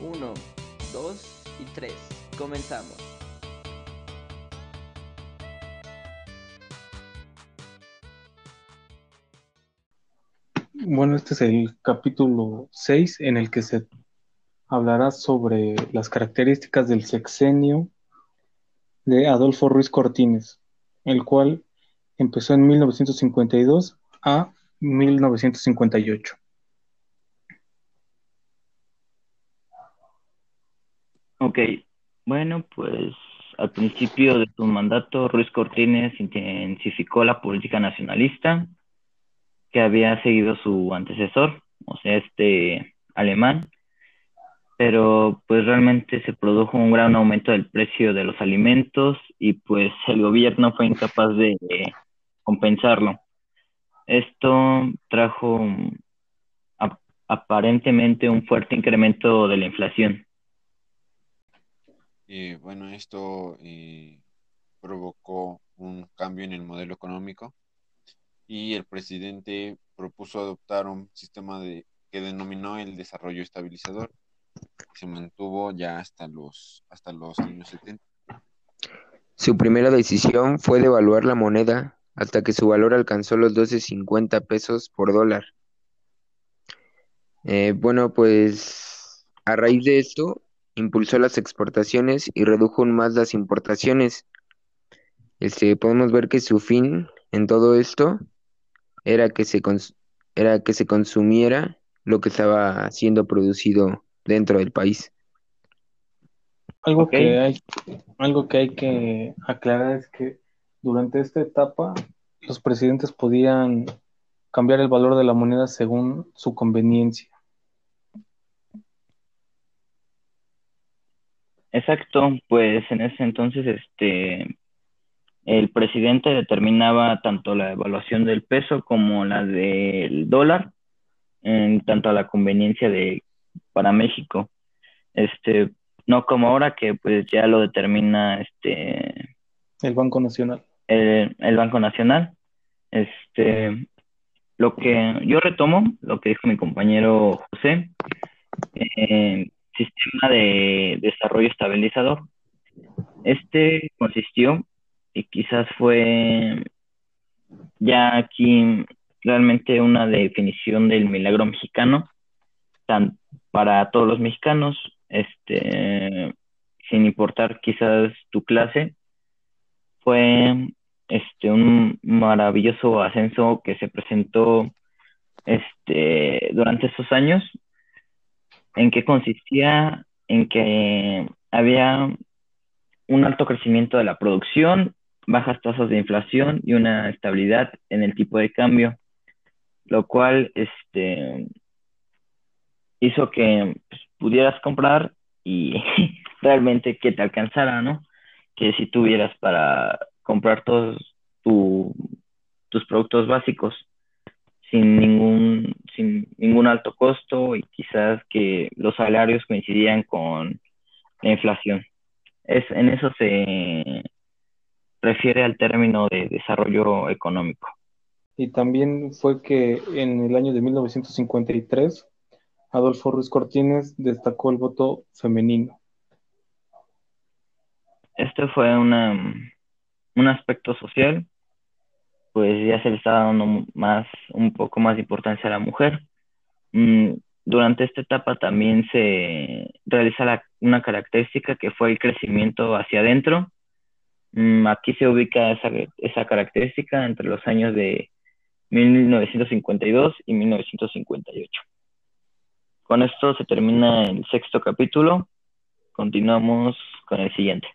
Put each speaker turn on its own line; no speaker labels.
Uno, dos y tres. Comenzamos.
Bueno, este es el capítulo 6 en el que se hablará sobre las características del sexenio de Adolfo Ruiz Cortines, el cual empezó en 1952 a 1958.
Ok, bueno, pues al principio de su mandato, Ruiz Cortines intensificó la política nacionalista que había seguido su antecesor, o sea, este alemán, pero pues realmente se produjo un gran aumento del precio de los alimentos y pues el gobierno fue incapaz de compensarlo. Esto trajo aparentemente un fuerte incremento de la inflación.
Y bueno, esto eh, provocó un cambio en el modelo económico y el presidente propuso adoptar un sistema de, que denominó el desarrollo estabilizador. Se mantuvo ya hasta los, hasta los años 70.
Su primera decisión fue devaluar la moneda hasta que su valor alcanzó los 12.50 pesos por dólar. Eh, bueno, pues a raíz de esto impulsó las exportaciones y redujo aún más las importaciones. Este, podemos ver que su fin en todo esto era que se, era que se consumiera lo que estaba siendo producido dentro del país.
Algo, que hay, algo que hay que aclarar es que durante esta etapa los presidentes podían cambiar el valor de la moneda según su conveniencia.
Exacto, pues en ese entonces este el presidente determinaba tanto la evaluación del peso como la del dólar, en tanto a la conveniencia de para México. Este, no como ahora que pues ya lo determina este
el Banco Nacional.
El, el Banco Nacional. Este, lo que yo retomo, lo que dijo mi compañero José, eh, sistema de desarrollo estabilizador. Este consistió y quizás fue ya aquí realmente una definición del milagro mexicano tan, para todos los mexicanos, este, sin importar quizás tu clase, fue este, un maravilloso ascenso que se presentó este, durante esos años, en que consistía en que había un alto crecimiento de la producción bajas tasas de inflación y una estabilidad en el tipo de cambio, lo cual este, hizo que pues, pudieras comprar y realmente que te alcanzara, ¿no? Que si tuvieras para comprar todos tus productos básicos sin ningún, sin ningún alto costo y quizás que los salarios coincidían con la inflación. Es, en eso se, refiere al término de desarrollo económico.
Y también fue que en el año de 1953 Adolfo Ruiz Cortines destacó el voto femenino.
Este fue una, un aspecto social, pues ya se le está dando más, un poco más de importancia a la mujer. Mm, durante esta etapa también se realiza una característica que fue el crecimiento hacia adentro, Mm, aquí se ubica esa, esa característica entre los años de 1952 y 1958. Con esto se termina el sexto capítulo. Continuamos con el siguiente.